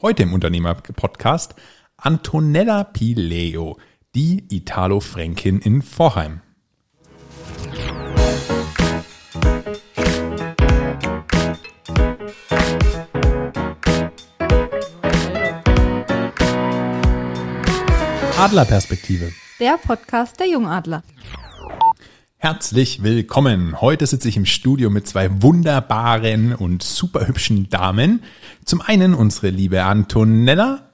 Heute im Unternehmer-Podcast Antonella Pileo, die Italo-Fränkin in Vorheim. Adlerperspektive. Der Podcast der Jungadler. Herzlich willkommen. Heute sitze ich im Studio mit zwei wunderbaren und super hübschen Damen. Zum einen unsere liebe Antonella.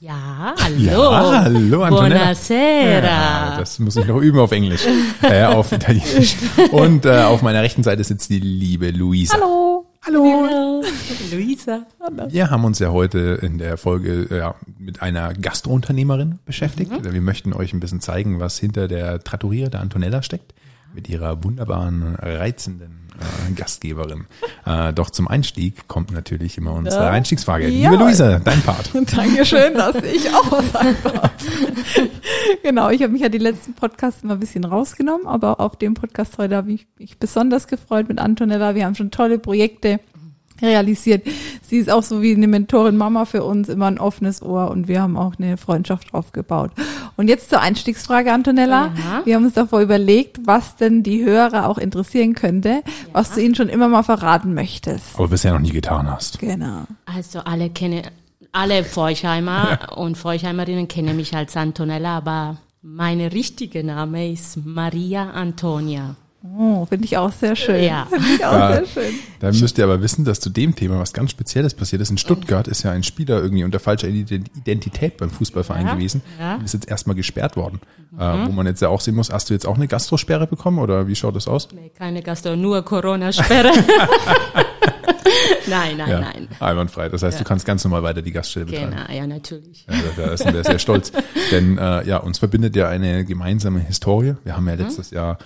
Ja, hallo. Ja, hallo Antonella. Buonasera. Ja, das muss ich noch üben auf Englisch, äh, auf Italienisch. Und äh, auf meiner rechten Seite sitzt die liebe Luisa. Hallo. Hallo. Hallo. Luisa. Wir haben uns ja heute in der Folge äh, ja, mit einer Gastrounternehmerin beschäftigt. Wir möchten euch ein bisschen zeigen, was hinter der Trattoria der Antonella steckt. Mit ihrer wunderbaren, reizenden äh, Gastgeberin. Äh, doch zum Einstieg kommt natürlich immer unsere Einstiegsfrage. Ja. Liebe Luisa, dein Part. Dankeschön, dass ich auch was sagen darf. genau, ich habe mich ja die letzten Podcasts immer ein bisschen rausgenommen, aber auf dem Podcast heute habe ich mich besonders gefreut mit Antonella. Wir haben schon tolle Projekte realisiert. Sie ist auch so wie eine Mentorin Mama für uns, immer ein offenes Ohr und wir haben auch eine Freundschaft aufgebaut. Und jetzt zur Einstiegsfrage, Antonella. Ja. Wir haben uns davor überlegt, was denn die Hörer auch interessieren könnte, was du ihnen schon immer mal verraten möchtest. Aber bisher noch nie getan hast. Genau. Also alle kennen, alle Forchheimer und Forchheimerinnen kennen mich als Antonella, aber meine richtige Name ist Maria Antonia. Oh, finde ich auch sehr schön. Ja. Finde ich auch Ja. sehr schön. Da müsst ihr aber wissen, dass zu dem Thema was ganz Spezielles passiert ist. In Stuttgart ist ja ein Spieler irgendwie unter falscher Ident- Identität beim Fußballverein Ja, gewesen. ja. Und ist jetzt erstmal gesperrt worden. Äh, wo man jetzt ja auch sehen muss, hast du jetzt auch eine Gastrosperre bekommen oder wie schaut das aus? Nee, keine Gastro, nur Corona-Sperre. nein, nein, nein. Einwandfrei. Das heißt, du kannst ganz normal weiter die Gaststelle betreiben. Genau, ja, natürlich. Ja, da- da sind wir sehr stolz. Denn äh, ja, uns verbindet ja eine gemeinsame Historie. Wir haben ja letztes Jahr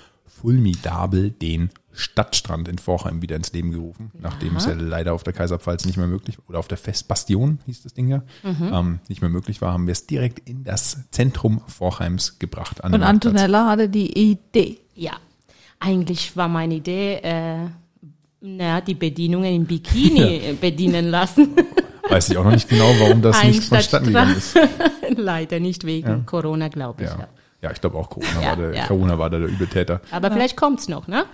Fulmidabel den Stadtstrand in Vorheim wieder ins Leben gerufen, nachdem es ja leider auf der Kaiserpfalz nicht mehr möglich oder auf der Festbastion hieß das Ding ja, ähm, nicht mehr möglich war, haben wir es direkt in das Zentrum Vorheims gebracht. An Und. Antonella hatte die Idee. Ja, eigentlich war meine Idee, äh, na, die Bedienungen im Bikini äh, bedienen lassen. Weiß ich auch noch nicht genau, warum das nicht Einstadt vonstatten gegangen ist. Leider nicht wegen Corona, glaube ich. Ja, Ja. ja ich glaube auch Corona, Ja, war der, ja. Corona war da der Übeltäter. Aber vielleicht kommt's noch, ne?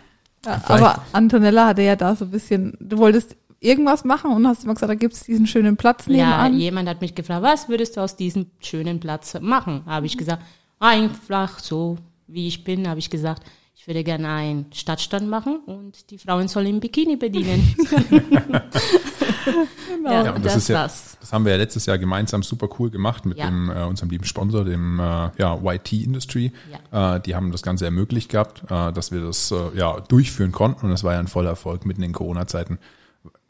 Ja, aber Antonella hatte ja da so ein bisschen, du wolltest irgendwas machen und hast immer gesagt, da gibt es diesen schönen Platz Ja, nebenan. jemand hat mich gefragt, was würdest du aus diesem schönen Platz machen? Habe ich gesagt, einfach so wie ich bin, habe ich gesagt, ich würde gerne einen Stadtstand machen und die Frauen sollen im Bikini bedienen. Genau. Ja, Ja, und das, das ist ja, war's. Das haben wir ja letztes Jahr gemeinsam super cool gemacht mit Ja. dem, äh, unserem lieben Sponsor, dem äh, ja, YT Industry. Äh, die haben das Ganze ermöglicht gehabt, äh, dass wir das äh, ja durchführen konnten und das war ja ein voller Erfolg mitten in Corona-Zeiten.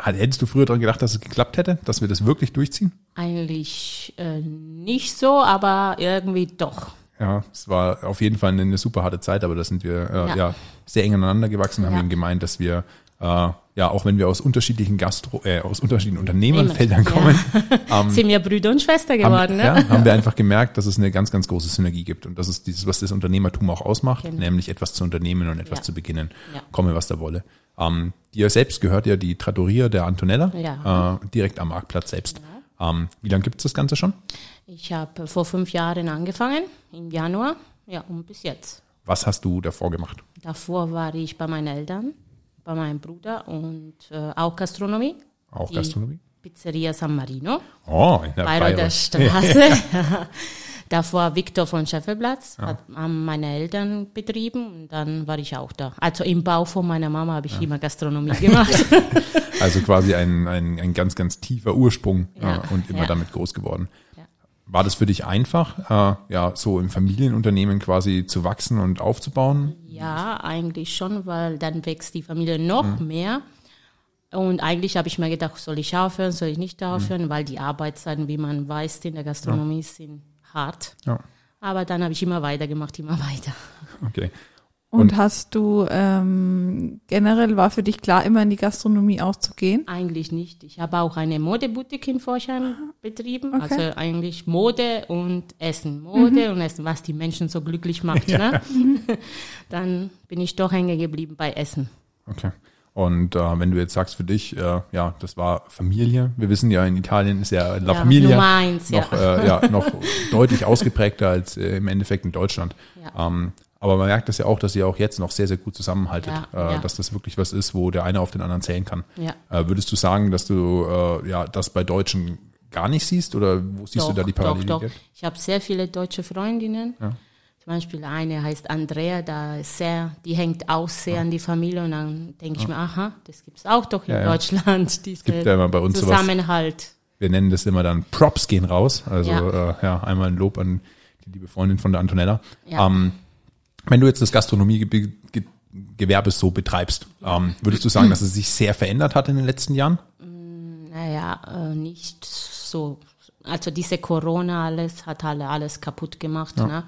Hättest du früher daran gedacht, dass es geklappt hätte, dass wir das wirklich durchziehen? Eigentlich äh, nicht so, aber irgendwie doch. Ja, es war auf jeden Fall eine, eine super harte Zeit, aber da sind wir äh, ja. Ja. sehr eng aneinander gewachsen und haben Ja. eben gemeint, dass wir äh, ja auch wenn wir aus unterschiedlichen Gastro, äh, aus unterschiedlichen Unternehmerfeldern kommen, Sind wir Brüder und Schwester haben, geworden, ne? ja, haben wir einfach gemerkt, dass es eine ganz, ganz große Synergie gibt. Und das ist dieses, was das Unternehmertum auch ausmacht, Genau. nämlich etwas zu unternehmen und etwas Ja. zu beginnen. Ja. Komme, was da wolle. Ähm, dir selbst gehört ja die Trattoria der Antonella, Ja. äh, direkt am Marktplatz selbst. Ähm, wie lange gibt's das Ganze schon? Ich habe vor fünf Jahren angefangen, im Januar, ja, und bis jetzt. Was hast du davor gemacht? Davor war ich bei meinen Eltern, bei meinem Bruder und äh, auch Gastronomie. Auch Gastronomie? Pizzeria San Marino, Oh, in der Bayreuther Bayreuth. Straße. Davor Viktor von Scheffelplatz, hat, haben meine Eltern betrieben und dann war ich auch da. Also im Bau von meiner Mama habe ich immer Gastronomie gemacht. Also quasi ein, ein, ein ganz, ganz tiefer Ursprung Ja. äh, und immer Ja. damit groß geworden. Ja. War das für dich einfach, äh, ja, so im Familienunternehmen quasi zu wachsen und aufzubauen? Ja, eigentlich schon, weil dann wächst die Familie noch mehr. Und eigentlich habe ich mir gedacht, soll ich aufhören, soll ich nicht aufhören, weil die Arbeitszeiten, wie man weiß, in der Gastronomie sind hart. Ja, Aber dann habe ich immer weitergemacht, immer weiter. okay. Und, Und- hast du ähm, generell war für dich klar, immer in die Gastronomie auch zu gehen? Eigentlich nicht. Ich habe auch eine Modeboutique in Forchheim betrieben. Okay. Also eigentlich Mode und Essen. Mode und Essen, was die Menschen so glücklich macht. Ne? Dann bin ich doch hängen geblieben bei Essen. Okay. Und äh, wenn du jetzt sagst für dich, äh, ja, das war Familie. Wir wissen ja, in Italien ist ja La Ja, Familia eins, ja. noch, äh, ja, noch deutlich ausgeprägter als äh, im Endeffekt in Deutschland. Ja. Ähm, aber man merkt das ja auch, dass ihr auch jetzt noch sehr, sehr gut zusammenhaltet, Ja, äh, ja. dass das wirklich was ist, wo der eine auf den anderen zählen kann. Ja. Äh, würdest du sagen, dass du äh, ja das bei Deutschen gar nicht siehst oder wo siehst du da die doch, Parallelität? doch. Ich habe sehr viele deutsche Freundinnen. Zum Beispiel eine heißt Andrea, da ist sehr, die hängt auch sehr an die Familie und dann denke ich mir, aha, das gibt's auch doch in. Deutschland, diese gibt ja immer bei uns sowas. Zusammenhalt. Wir nennen das immer dann Props gehen raus. Also äh, ja einmal ein Lob an die liebe Freundin von der Antonella. Ja. Ähm, wenn du jetzt das Gastronomiegewerbe so betreibst, ähm, würdest du sagen, dass es sich sehr verändert hat in den letzten Jahren? Naja, äh, nicht so. Also diese Corona alles hat alle alles kaputt gemacht. Ne?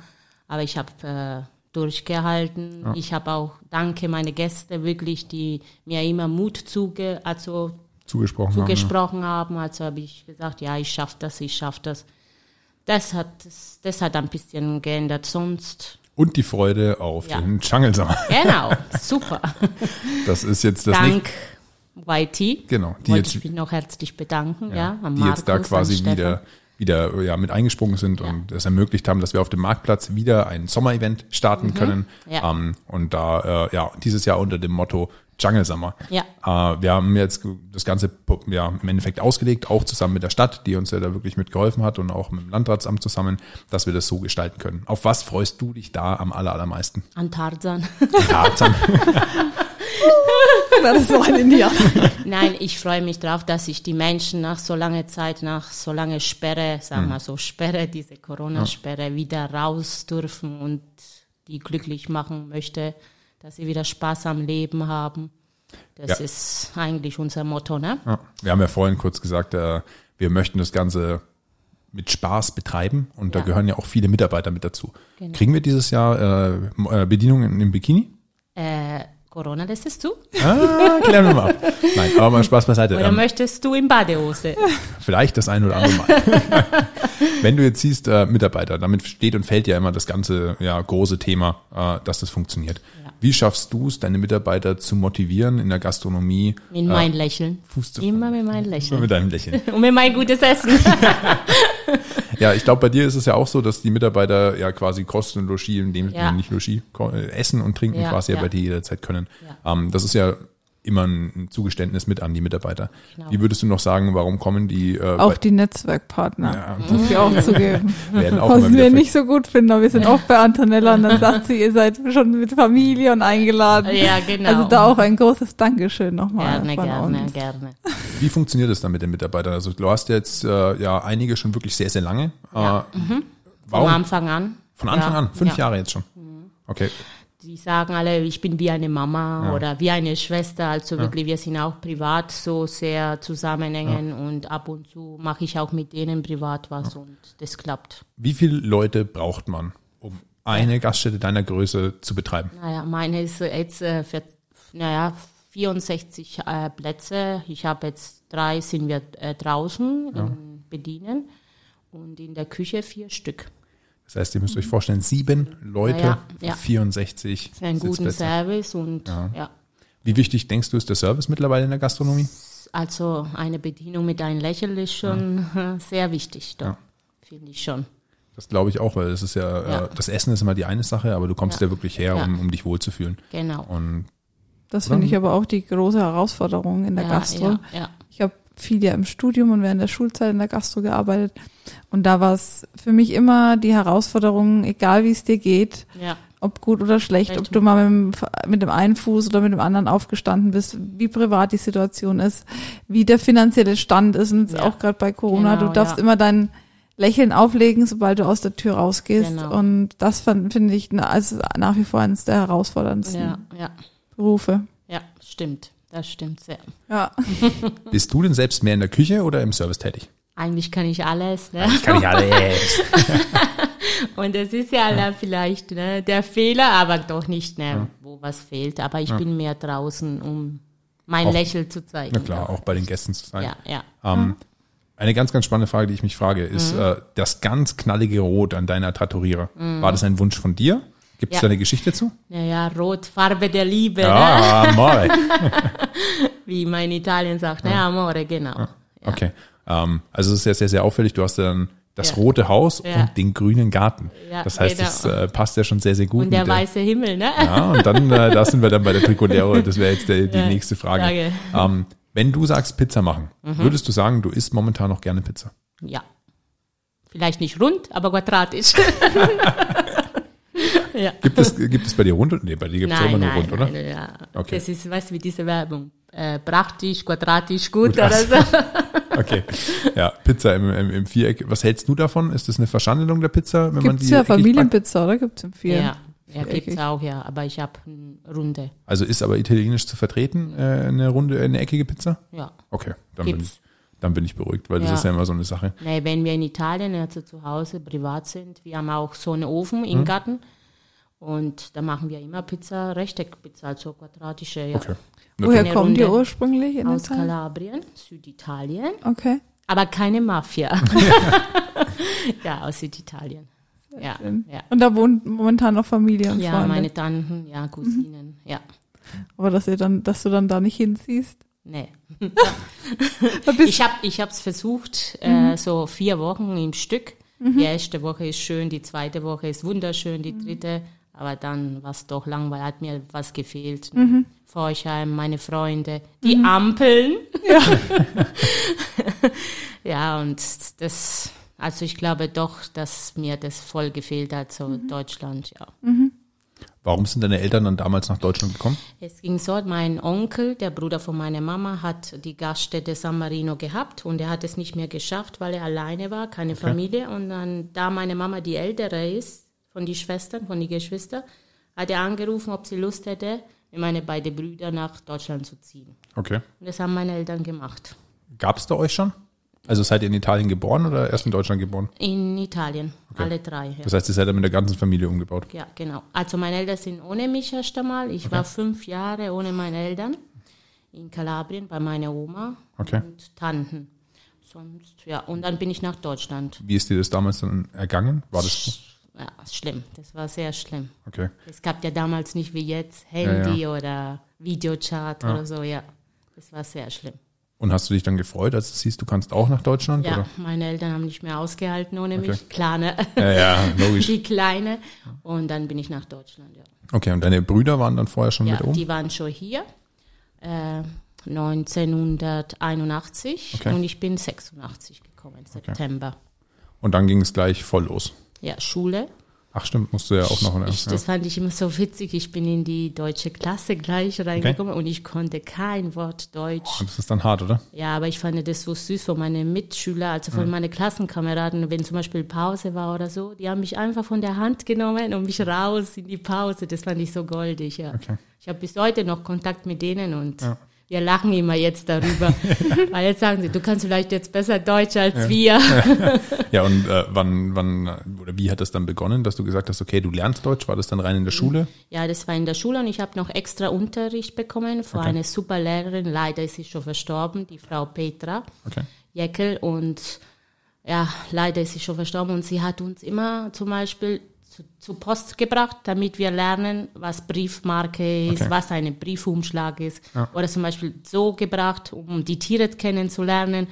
Aber ich habe äh, durchgehalten. Ich habe auch, danke meine Gäste wirklich, die mir immer Mut zuge, also Zugesprochen haben. zugesprochen haben. Also habe ich gesagt, ja, ich schaffe das, ich schaffe das. Das hat, das, hat ein bisschen geändert. Sonst, Ja. Und die Freude auf Ja. den Jungle Summer. genau, super. Das ist jetzt das Dank YT. Genau, die Wollte jetzt- ich mich noch herzlich bedanken. Ja, an die jetzt da Markus, quasi wieder wieder ja, mit eingesprungen sind und es ermöglicht haben, dass wir auf dem Marktplatz wieder ein Sommerevent starten können. Mhm. Ja. Ähm, und da äh, ja dieses Jahr unter dem Motto Jungle Summer. Ja. Äh, wir haben jetzt das Ganze ja, im Endeffekt ausgelegt, auch zusammen mit der Stadt, die uns ja da wirklich mitgeholfen hat und auch mit dem Landratsamt zusammen, dass wir das so gestalten können. Auf was freust du dich da am aller, allermeisten? An Tarzan. Tarzan. Das ist so ein Indianer. Nein, ich freue mich drauf, dass ich die Menschen nach so langer Zeit, nach so langer Sperre, sagen wir so Sperre, diese Corona-Sperre, wieder raus dürfen und die glücklich machen möchte, dass sie wieder Spaß am Leben haben. Das Ja. ist eigentlich unser Motto, ne? Ja. Wir haben ja vorhin kurz gesagt, äh, wir möchten das Ganze mit Spaß betreiben und da Ja. gehören ja auch viele Mitarbeiter mit dazu. Genau. Kriegen wir dieses Jahr äh, äh, Bedienungen im Bikini? Äh, Corona lässt es zu? Ah, klären wir mal ab. Nein, aber mal Spaß beiseite. Oder Ähm, möchtest du in Badehose? vielleicht das ein oder andere Mal. Wenn du jetzt siehst, äh, Mitarbeiter, damit steht und fällt ja immer das ganze ja, große Thema, äh, dass das funktioniert. Ja. Wie schaffst du es, deine Mitarbeiter zu motivieren in der Gastronomie? Mit mein Lächeln. Fuß zu Immer mit meinem Lächeln. mit deinem Lächeln. Und mit mein gutes Essen. Ja, ich glaube, bei dir ist es ja auch so, dass die Mitarbeiter ja quasi Kosten und Logis, in dem Ja. nicht Logis, äh, Essen und Trinken Ja, quasi ja. ja. bei dir jederzeit können. Ja. Ähm, das ist ja immer ein Zugeständnis mit an die Mitarbeiter. Genau. Wie würdest du noch sagen, warum kommen die äh, Auch die Netzwerkpartner. Ja. Muss ich auch zugeben. werden auch Was wir nicht so gut finden, aber wir sind oft bei Antonella und dann sagt sie, ihr seid schon mit Familie und eingeladen. Ja, genau. Also da auch ein großes Dankeschön nochmal Gerne, von gerne, uns. gerne. Wie funktioniert es dann mit den Mitarbeitern? Also du hast jetzt äh, ja einige schon wirklich sehr, sehr lange. Ja. Äh, Von Warum? Anfang an. Von Anfang Ja, an, fünf ja. Jahre jetzt schon. Okay. Die sagen alle, ich bin wie eine Mama oder wie eine Schwester. Also wirklich, wir sind auch privat so sehr zusammenhängen und ab und zu mache ich auch mit denen privat was und das klappt. Wie viele Leute braucht man, um eine Gaststätte deiner Größe zu betreiben? Naja, meine ist jetzt äh, für, naja, 64 äh, Plätze. Ich habe jetzt drei, sind wir äh, draußen in Bedienen und in der Küche vier Stück. Das heißt, ihr müsst euch vorstellen, sieben Leute, Ja, ja. 64 Für einen guten Sitzplätze. Service und ja. Wie wichtig denkst du, ist der Service mittlerweile in der Gastronomie? Also eine Bedienung mit einem Lächeln ist schon äh, sehr wichtig. Ja. finde ich schon. Das glaube ich auch, weil es ist ja, Ja. Äh, das Essen ist immer die eine Sache, aber du kommst ja, Ja. wirklich her, Ja. um, um dich wohlzufühlen. Genau. Und Das finde ich aber auch die große Herausforderung in der ja, Gastro. Ja, ja. Ich habe viel ja im Studium und während der Schulzeit in der Gastro gearbeitet. Und da war es für mich immer die Herausforderung, egal wie es dir geht, ja. ob gut oder schlecht, Recht. ob du mal mit dem, mit dem einen Fuß oder mit dem anderen aufgestanden bist, wie privat die Situation ist, wie der finanzielle Stand ist. Und Ja. auch gerade bei Corona, Genau, du darfst ja. immer dein Lächeln auflegen, sobald du aus der Tür rausgehst. Genau. Und das finde ich also nach wie vor eines der herausforderndsten Berufe. ja, stimmt. Das stimmt sehr. Ja. bist du denn selbst mehr in der Küche oder im Service tätig? Eigentlich kann ich alles, ne? Ich kann nicht alles. Und das ist ja, ja. vielleicht ne, der Fehler, aber doch nicht, ne, wo was fehlt. Aber ich bin mehr draußen, um mein Auch- Lächeln zu zeigen. Na klar, auch bei den Gästen zu sein. Ja, ja. Ähm, eine ganz, ganz spannende Frage, die ich mich frage, ist Mhm. äh, das ganz knallige Rot an deiner Tatorierer. War das ein Wunsch von dir? Gibt es Ja. da eine Geschichte zu? Naja, Rot, Farbe der Liebe, ne? Ah, amore. wie man in Italien sagt. Ne, Amore, genau. Ja. Okay. Ähm, also es ist ja sehr, sehr auffällig. Du hast ja dann das Ja. rote Haus Ja. und den grünen Garten. Ja, das heißt, genau. das äh, passt ja schon sehr, sehr gut. Und der der- weiße Himmel, ne? Ja, und dann, äh, da sind wir dann bei der Tricolero. Das wäre jetzt der, die nächste Frage. Frage. Ähm, wenn du sagst Pizza machen, Mhm. würdest du sagen, du isst momentan noch gerne Pizza? Ja. Vielleicht nicht rund, aber quadratisch. ja. Gibt es, gibt es bei dir rund? Nee, bei dir gibt es immer nur nein, rund, oder? nein, ja. Okay. Das ist, weißt du, wie diese Werbung. Äh, praktisch, quadratisch, gut, Gut, oder ach so. Okay. Ja, Pizza im, im, im Viereck. Was hältst du davon? Ist das eine Verschandelung der Pizza, wenn man Gibt's die ja? Familienpizza, oder? Gibt's im Vier? Ja, ja Viereckig. gibt's auch, ja. Aber ich habe runde. Also ist aber italienisch zu vertreten, äh, eine runde, eine eckige Pizza? Ja. Okay, dann bin, ich, dann bin ich beruhigt, weil das Ja. ist ja immer so eine Sache. Nee, wenn wir in Italien, also zu Hause, privat sind, wir haben auch so einen Ofen im Mhm. Garten. Und da machen wir immer Pizza, Rechteckpizza, also quadratische, ja. Okay. Woher kommen die ursprünglich in Aus Italien? Kalabrien, Süditalien. Okay. Aber keine Mafia. ja, aus Süditalien. Ja, ja. Und da wohnt momentan noch Familie und Ja, Freunde. meine Tanten, ja, Cousinen, ja. Aber dass ihr dann, dass du dann da nicht hinziehst. Nee. Ich habe ich hab's versucht, äh, so vier Wochen im Stück. Die erste Woche ist schön, die zweite Woche ist wunderschön, die dritte. Aber dann war es doch langweilig, hat mir was gefehlt. Forchheim, meine Freunde, die Ampeln. Ja. und das, also ich glaube doch, dass mir das voll gefehlt hat, so Deutschland, ja. Warum sind deine Eltern dann damals nach Deutschland gekommen? Es ging so, mein Onkel, der Bruder von meiner Mama, hat die Gaststätte San Marino gehabt und er hat es nicht mehr geschafft, weil er alleine war, keine Familie. Und dann, da meine Mama die ältere ist, von den Schwestern, von den Geschwistern, hat er angerufen, ob sie Lust hätte, mit meine beiden Brüder nach Deutschland zu ziehen. Okay. Und das haben meine Eltern gemacht. Gab es da euch schon? Also seid ihr in Italien geboren oder erst in Deutschland geboren? In Italien, alle drei. Ja. Das heißt, ihr seid dann mit der ganzen Familie umgebaut. Ja, genau. Also meine Eltern sind ohne mich erst einmal. Ich war fünf Jahre ohne meine Eltern in Kalabrien bei meiner Oma Okay. und Tanten. Sonst, ja, und dann bin ich nach Deutschland. Wie ist dir das damals dann ergangen? War das Ja, schlimm. Das war sehr schlimm. okay? Es gab ja damals nicht wie jetzt Handy oder Videochat oder so, ja. Das war sehr schlimm. Und hast du dich dann gefreut, als du siehst, du kannst auch nach Deutschland? Ja, Oder? meine Eltern haben nicht mehr ausgehalten ohne Okay. mich. Klar, ne? Ja, ja, logisch. Die Kleine. Und dann bin ich nach Deutschland, ja. Okay, und deine Brüder waren dann vorher schon Ja, mit oben? die waren schon hier. Äh, 1981 Okay. und ich bin 86 gekommen, September. Und dann ging es gleich voll los. Ja, Schule. Ach stimmt, musst du ja auch noch. Ich, ja. das fand ich immer so witzig. Ich bin in die deutsche Klasse gleich reingekommen und ich konnte kein Wort Deutsch. Das ist dann hart, oder? Ja, aber ich fand das so süß von meinen Mitschülern, also von meinen Klassenkameraden, wenn zum Beispiel Pause war oder so, die haben mich einfach von der Hand genommen und mich raus in die Pause. Das fand ich so goldig, ja. Okay. Ich habe bis heute noch Kontakt mit denen und wir lachen immer jetzt darüber. Weil jetzt sagen sie, du kannst vielleicht jetzt besser Deutsch als wir. Ja, und äh, wann, wann, oder wie hat das dann begonnen, dass du gesagt hast, okay, du lernst Deutsch? War das dann rein in der Schule? Ja, das war in der Schule und ich habe noch extra Unterricht bekommen von einer super Lehrerin. Leider ist sie schon verstorben, die Frau Petra Okay. Jeckel. Und ja, leider ist sie schon verstorben und sie hat uns immer zum Beispiel zu, zu Post gebracht, damit wir lernen, was Briefmarke ist, Okay. was ein Briefumschlag ist. Oder zum Beispiel so gebracht, um die Tiere kennenzulernen,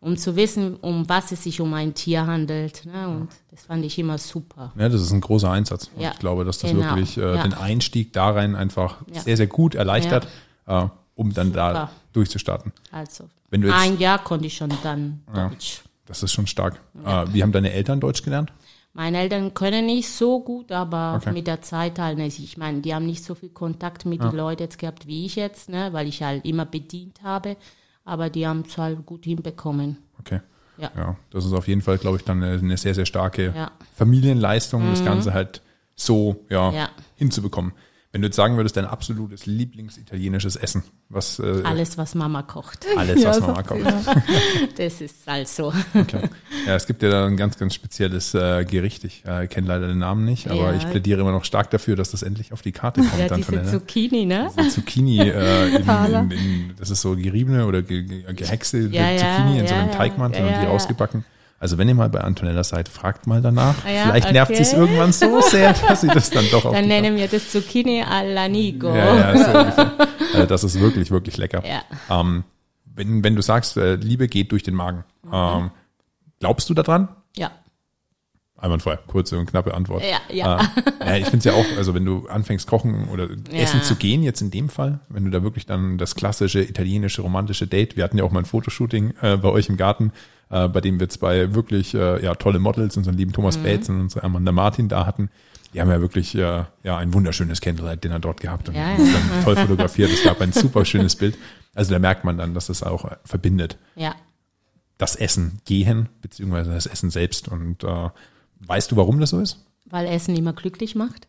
um zu wissen, um was es sich um ein Tier handelt. Ne? Und das fand ich immer super. Ja, das ist ein großer Einsatz. Und Ja, ich glaube, dass das genau. wirklich äh, Ja. den Einstieg da rein einfach Ja. sehr, sehr gut erleichtert, äh, um dann da Super. durchzustarten. Also ein Jahr konnte ich schon dann Deutsch. Das ist schon stark. Äh, wie haben deine Eltern Deutsch gelernt? Meine Eltern können nicht so gut, aber Okay. mit der Zeit halt, ne, ich meine, die haben nicht so viel Kontakt mit den Leuten jetzt gehabt wie ich jetzt, ne, weil ich halt immer bedient habe, aber die haben es halt gut hinbekommen. Okay. Ja. Ja, das ist auf jeden Fall, glaube ich, dann eine, eine sehr, sehr starke Ja. Familienleistung, das Ganze halt so ja, Ja. hinzubekommen. Wenn du jetzt sagen würdest, dein absolutes Lieblingsitalienisches Essen, was äh, Alles, was Mama kocht. alles, was Ja, Mama kocht. immer. Das ist halt so. Okay. Ja, es gibt ja da ein ganz, ganz spezielles äh, Gericht. Ich äh, kenne leider den Namen nicht, aber Ja. ich plädiere immer noch stark dafür, dass das endlich auf die Karte kommt. Ja, dann diese von der, Zucchini, ne? diese Zucchini, äh, in, in, in, das ist so geriebene oder ge, ge, gehäckselte Ja, ja, Zucchini in so ja, einem ja. Teigmantel Ja, und die ja, ja. ausgebacken. Also wenn ihr mal bei Antonella seid, fragt mal danach. Ah ja, Vielleicht nervt okay. sie es irgendwann so sehr, dass sie das dann doch auf Dann nennen wir das Zucchini alla Nico. ja, ja, so. Also das ist wirklich, wirklich lecker. Ja. Ähm, wenn, wenn du sagst, äh, Liebe geht durch den Magen, Mhm. ähm, glaubst du daran? ja. Einwandfrei, kurze und knappe Antwort. Ja, ja. Äh, ich finde es ja auch, also wenn du anfängst kochen oder Ja. essen zu gehen, jetzt in dem Fall, wenn du da wirklich dann das klassische italienische romantische Date, wir hatten ja auch mal ein Fotoshooting äh, bei euch im Garten, äh, bei dem wir zwei wirklich äh, ja tolle Models, unseren lieben Mhm. Thomas Bates und unsere Amanda Martin da hatten. Die haben ja wirklich äh, ja ein wunderschönes Candlelight-Dinner dort gehabt und Ja, uns dann toll fotografiert. Es gab ein super schönes Bild. Also da merkt man dann, dass es auch äh, verbindet Ja. das Essen gehen, beziehungsweise das Essen selbst. Und äh, weißt du, warum das so ist? Weil Essen immer glücklich macht.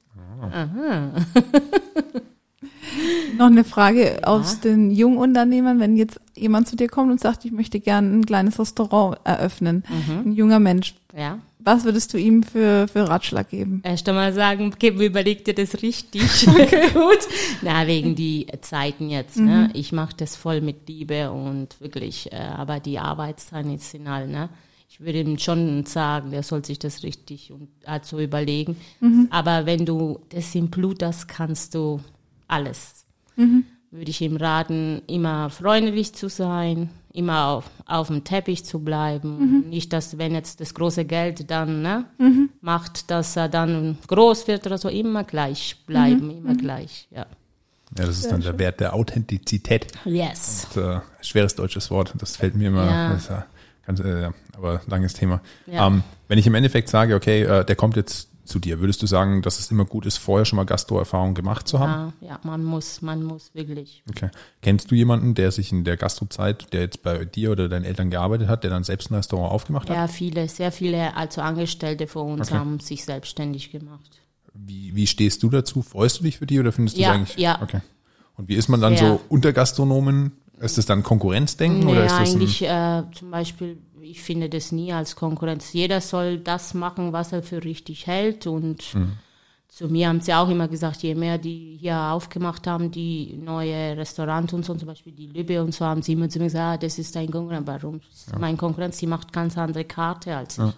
Noch eine Frage aus den Jungunternehmern, wenn jetzt jemand zu dir kommt und sagt, ich möchte gerne ein kleines Restaurant eröffnen, ein junger Mensch, Ja. was würdest du ihm für, für Ratschlag geben? Erst einmal sagen, okay, überleg dir das richtig gut. Na, wegen die Zeiten jetzt. Ne? Ich mache das voll mit Liebe und wirklich, äh, aber die Arbeitszeiten ist final. Ne? Ich würde ihm schon sagen, der soll sich das richtig und also überlegen. Aber wenn du das im Blut hast, kannst du alles. Würde ich ihm raten, immer freundlich zu sein, immer auf, auf dem Teppich zu bleiben. Nicht, dass wenn jetzt das große Geld dann ne, macht, dass er dann groß wird oder so, immer gleich bleiben, immer gleich. Ja. Ja, das ist dann der Wert der Authentizität. Yes. Das, äh, schweres deutsches Wort, das fällt mir immer, Ja. das ja ganz, äh, aber langes Thema. Ja. Ähm, wenn ich im Endeffekt sage, okay, äh, der kommt jetzt zu dir, würdest du sagen, dass es immer gut ist, vorher schon mal Gastro-Erfahrung gemacht zu haben? Ja, ja, man muss, man muss wirklich. Okay. Kennst du jemanden, der sich in der Gastrozeit, der jetzt bei dir oder deinen Eltern gearbeitet hat, der dann selbst ein Restaurant aufgemacht hat? Ja, viele, sehr viele, also Angestellte von uns Okay. haben sich selbstständig gemacht. Wie, wie stehst du dazu? Freust du dich für die oder findest du Ja, eigentlich? ja. Okay. Und wie ist man dann Sehr. so unter Gastronomen? Ist es dann Konkurrenzdenken Nee, oder ist das eigentlich äh, zum Beispiel, ich finde das nie als Konkurrenz. Jeder soll das machen, was er für richtig hält. Und Mhm. zu mir haben sie auch immer gesagt, je mehr die hier aufgemacht haben, die neue Restaurants und so, zum Beispiel die Lübbe und so, haben sie immer zu mir gesagt, ah, das ist dein Konkurrent. Warum? Das ist Mein Konkurrenz, die macht ganz andere Karte als ich.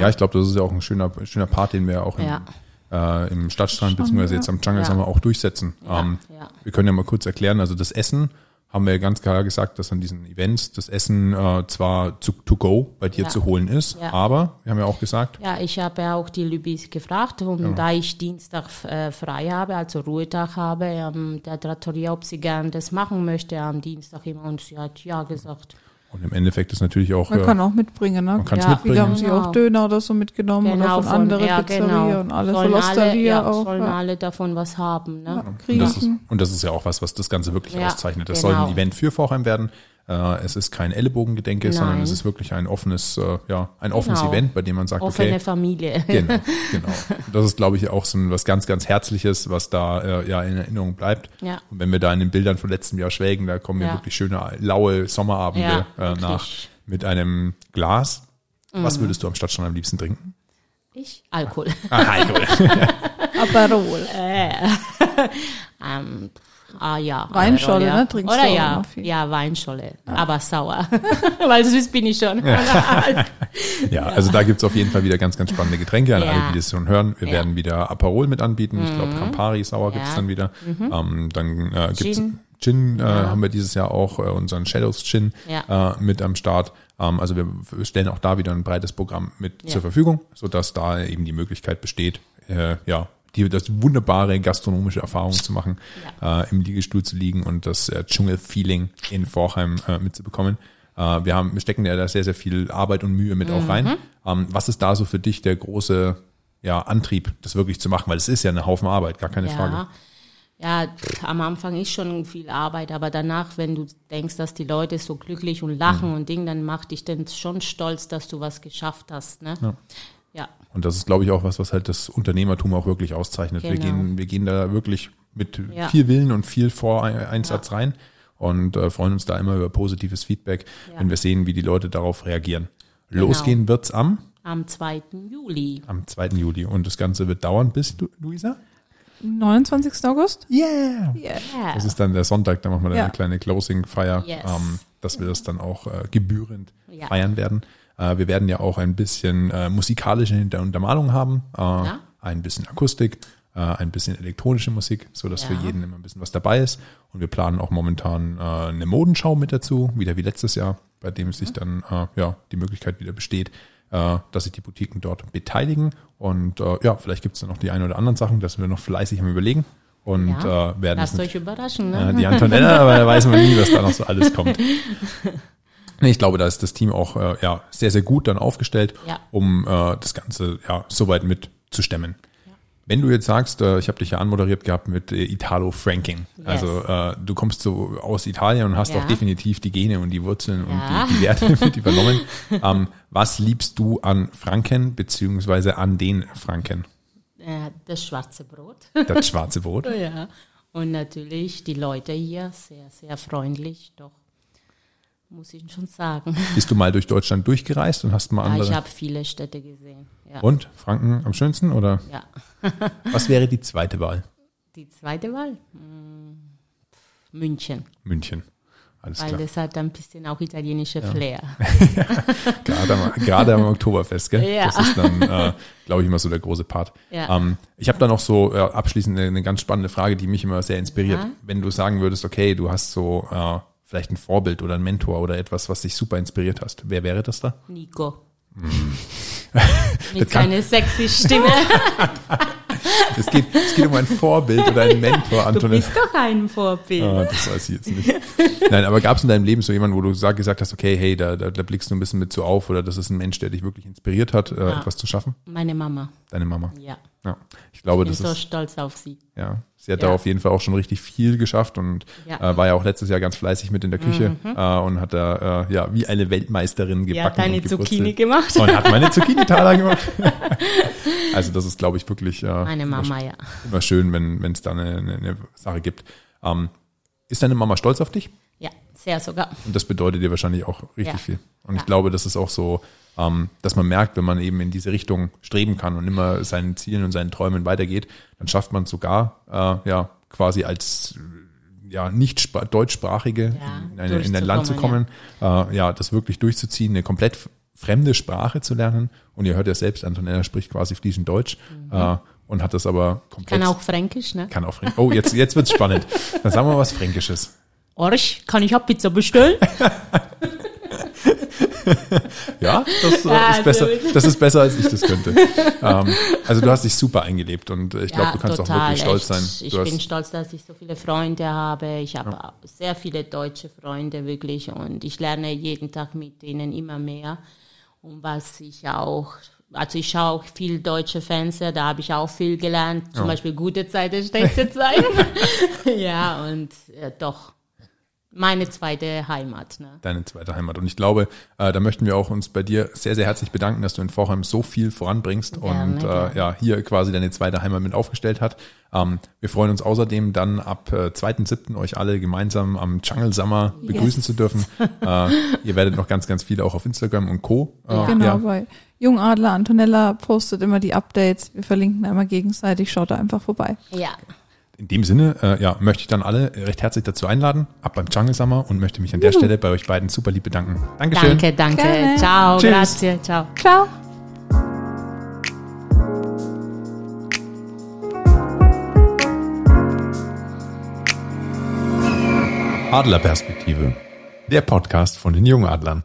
Ja, ich glaube, das ist ja auch ein schöner, schöner Part, den wir auch im, Ja. äh, im Stadtstrand beziehungsweise jetzt am Jungle Ja. Summer auch durchsetzen. Ja, ähm, ja. Wir können ja mal kurz erklären, also das Essen haben wir ja ganz klar gesagt, dass an diesen Events das Essen äh, zwar zu, to go bei dir Ja. zu holen ist, Ja. aber wir haben ja auch gesagt, Ja, ich habe ja auch die Lübis gefragt und da ich Dienstag äh, frei habe, also Ruhetag habe, ähm, der Trattoria, ob sie gern das machen möchte am Dienstag immer und sie hat ja gesagt. Und im Endeffekt ist natürlich auch, Man äh, kann auch mitbringen, ne? man kann's Ja, mitbringen. Viele haben sich Genau. auch Döner oder so mitgenommen Genau, oder von, anderen ja, Pizzeria genau. und alles. Sollen Von alle, ja, auch. sollen Ja. alle davon was haben. Ne? Und das, ist, und das ist ja auch was, was das Ganze wirklich Ja, auszeichnet. Das soll genau. ein Event für Vorheim werden. Äh, es ist kein Ellenbogengedenke, sondern Nein. es ist wirklich ein offenes, äh, ja, ein offenes Genau. Event, bei dem man sagt, Offene okay, Familie. Genau, genau. Das ist, glaube ich, auch so was ganz, ganz Herzliches, was da äh, ja in Erinnerung bleibt. Ja. Und wenn wir da in den Bildern von letztem Jahr schwelgen, da kommen ja, Ja. wirklich schöne laue Sommerabende Ja, äh, nach mit einem Glas. Was Mhm. würdest du am Stadtstrand am liebsten trinken? Ich? Alkohol. Ah, Alkohol. Aperol. ähm, ah ja. Weinscholle, ja. ne? Trinkst Oder du auch ja, immer viel? ja, Weinscholle. Aber sauer. Weil süß bin ich schon. ja, also da gibt's auf jeden Fall wieder ganz, ganz spannende Getränke an Ja. alle, die das schon hören. Wir Ja. Mhm. werden wieder Aperol mit anbieten. Ich glaube, Campari Sauer gibt's Ja. Mhm. dann wieder. Ähm, dann äh, gibt's Gin. Gin, äh, haben wir dieses Jahr auch, äh, unseren Shadows Gin Ja. äh, mit am Start. Ähm, also wir wir stellen auch da wieder ein breites Programm mit Ja. zur Verfügung, sodass da eben die Möglichkeit besteht, äh, ja, die, das wunderbare gastronomische Erfahrung zu machen, äh, im Liegestuhl zu liegen und das äh, Dschungel-Feeling in Vorheim äh, mitzubekommen. Äh, wir haben, wir stecken ja da sehr, sehr viel Arbeit und Mühe mit auch rein. Ähm, was ist da so für dich der große ja, Antrieb, das wirklich zu machen? Weil es ist ja eine Haufen Arbeit, gar keine Frage. Ja. Ja, pff, am Anfang ist schon viel Arbeit, aber danach, wenn du denkst, dass die Leute so glücklich und lachen Mhm. und Ding, dann macht dich dann schon stolz, dass du was geschafft hast. Ne? Ja. Ja. Und das ist, glaube ich, auch was, was halt das Unternehmertum auch wirklich auszeichnet. Wir Genau. gehen, wir gehen da wirklich mit Ja. viel Willen und viel Voreinsatz rein und äh, freuen uns da immer über positives Feedback, Ja. wenn wir sehen, wie die Leute darauf reagieren. Genau. Losgehen wird's am, Am 2. Juli. am 2. Juli und das Ganze wird dauern bis, Lu- Luisa? 29. August? Yeah! Yeah. Ja. Das ist dann der Sonntag, da machen wir dann Ja. eine kleine Closing-Feier, Yes. ähm, dass wir das dann auch äh, gebührend Ja. feiern werden. Äh, wir werden ja auch ein bisschen äh, musikalische Untermalung haben, äh, Ja. ein bisschen Akustik, äh, ein bisschen elektronische Musik, so dass für Ja. jeden immer ein bisschen was dabei ist. Und wir planen auch momentan äh, eine Modenschau mit dazu, wieder wie letztes Jahr, bei dem Mhm. sich dann äh, ja die Möglichkeit wieder besteht, äh, dass sich die Boutiquen dort beteiligen. Und äh, ja, vielleicht gibt es dann noch die ein oder anderen Sachen, dass wir noch fleißig am überlegen und Ja. äh, werden Lasst euch überraschen. äh, Ne? die Antonella, aber da weiß man nie, was da noch so alles kommt. Ich glaube, da ist das Team auch äh, ja, sehr, sehr gut dann aufgestellt, Ja. um äh, das Ganze ja, soweit mitzustemmen. Wenn du jetzt sagst, äh, ich habe dich ja anmoderiert gehabt mit äh, Italo Franking, Yes. also äh, du kommst so aus Italien und hast Ja. auch definitiv die Gene und die Wurzeln und die, die Werte mit übernommen. ähm, was liebst du an Franken beziehungsweise an den Franken? Äh, das schwarze Brot. Das schwarze Brot? ja. Und natürlich die Leute hier sehr, sehr freundlich, doch muss ich schon sagen. Bist du mal durch Deutschland durchgereist und hast mal Ja, andere? ich habe viele Städte gesehen. Ja. und Franken am schönsten oder ja. was wäre die zweite Wahl? Die zweite Wahl? Hm, München, München. Alles weil klar. das hat ein bisschen auch italienische Flair. Gerade am, gerade am Oktoberfest, gell? Ja. Das ist dann, äh, glaube ich, immer so der große Part. Ja. Ähm, ich habe da noch so äh, abschließend eine, eine ganz spannende Frage, die mich immer sehr inspiriert. Ja. Wenn du sagen würdest, okay, du hast so äh, vielleicht ein Vorbild oder ein Mentor oder etwas, was dich super inspiriert hast. Wer wäre das da? Nico. Mit kann- seiner sexy Stimme. Es geht, es geht um ein Vorbild oder ein Mentor, Du Antoinette. bist doch ein Vorbild. Ah, das weiß ich jetzt nicht. Nein, aber gab es in deinem Leben so jemanden, wo du sag, gesagt hast, okay, hey, da, da, da blickst du ein bisschen mit so auf oder das ist ein Mensch, der dich wirklich inspiriert hat, äh, etwas zu schaffen? Meine Mama. Deine Mama. Ja. Ja, ich glaube, Ich bin das so ist, stolz auf sie. ja, sie hat Ja. da auf jeden Fall auch schon richtig viel geschafft und Ja. Mhm. äh, war ja auch letztes Jahr ganz fleißig mit in der Küche äh, und hat da äh, ja wie eine Weltmeisterin gebacken hat eine und gebrutzelt. Zucchini gemacht. und hat meine Zucchini-Taler gemacht. also das ist, glaube ich, wirklich äh, Meine Mama, ja. immer schön, wenn wenn es da eine, eine, eine Sache gibt. Ähm, ist deine Mama stolz auf dich? Ja, sehr sogar. Und das bedeutet dir wahrscheinlich auch richtig Ja. viel. Und ich Ja. glaube, das ist auch so, ähm, dass man merkt, wenn man eben in diese Richtung streben kann und immer seinen Zielen und seinen Träumen weitergeht, dann schafft man es sogar, äh, ja, quasi als äh, ja, nicht spra- deutschsprachige Ja, in, eine, in ein Land zu kommen, durchzukommen, äh, ja, das wirklich durchzuziehen, eine komplett fremde Sprache zu lernen. Und ihr hört ja selbst, Antonella spricht quasi fließend Deutsch äh, und hat das aber komplett. Mhm. Kann auch Fränkisch, ne? Kann auch Fränkisch. Oh, jetzt, jetzt wird's spannend. Dann sagen wir was Fränkisches. Orch, kann ich auch Pizza bestellen? Ja, das äh, Ja, ist besser. also- Das ist besser, als ich das könnte. ähm, also du hast dich super eingelebt und ich glaube, Ja, du kannst auch total, wirklich stolz echt. sein. Ich Du bin hast, stolz, dass ich so viele Freunde habe. Ich habe auch sehr viele deutsche Freunde wirklich und ich lerne jeden Tag mit denen immer mehr. Und was ich auch, also ich schaue auch viel deutsche Fernseher, da habe ich auch viel gelernt. Zum Ja. Beispiel gute Zeiten, schlechte Zeiten. ja, und äh, doch meine zweite Heimat. Ne? deine zweite Heimat. Und ich glaube, äh, da möchten wir auch uns bei dir sehr, sehr herzlich bedanken, dass du in Vorheim so viel voranbringst Gerne, und äh, gerne. ja, hier quasi deine zweite Heimat mit aufgestellt hat. Ähm, wir freuen uns außerdem dann ab äh, 2.7. euch alle gemeinsam am Jungle Summer begrüßen zu dürfen. äh, ihr werdet noch ganz, ganz viele auch auf Instagram und Co. Äh, Genau, ja, bei Jungadler, Antonella postet immer die Updates. Wir verlinken immer gegenseitig. Schaut da einfach vorbei. Ja, In dem Sinne, äh, ja, möchte ich dann alle recht herzlich dazu einladen, ab beim Jungle Summer und möchte mich an der Stelle bei euch beiden super lieb bedanken. Dankeschön. danke, danke. Gerne. Ciao, Tschüss. grazie, ciao. Ciao. Adlerperspektive, der Podcast von den Jungadlern.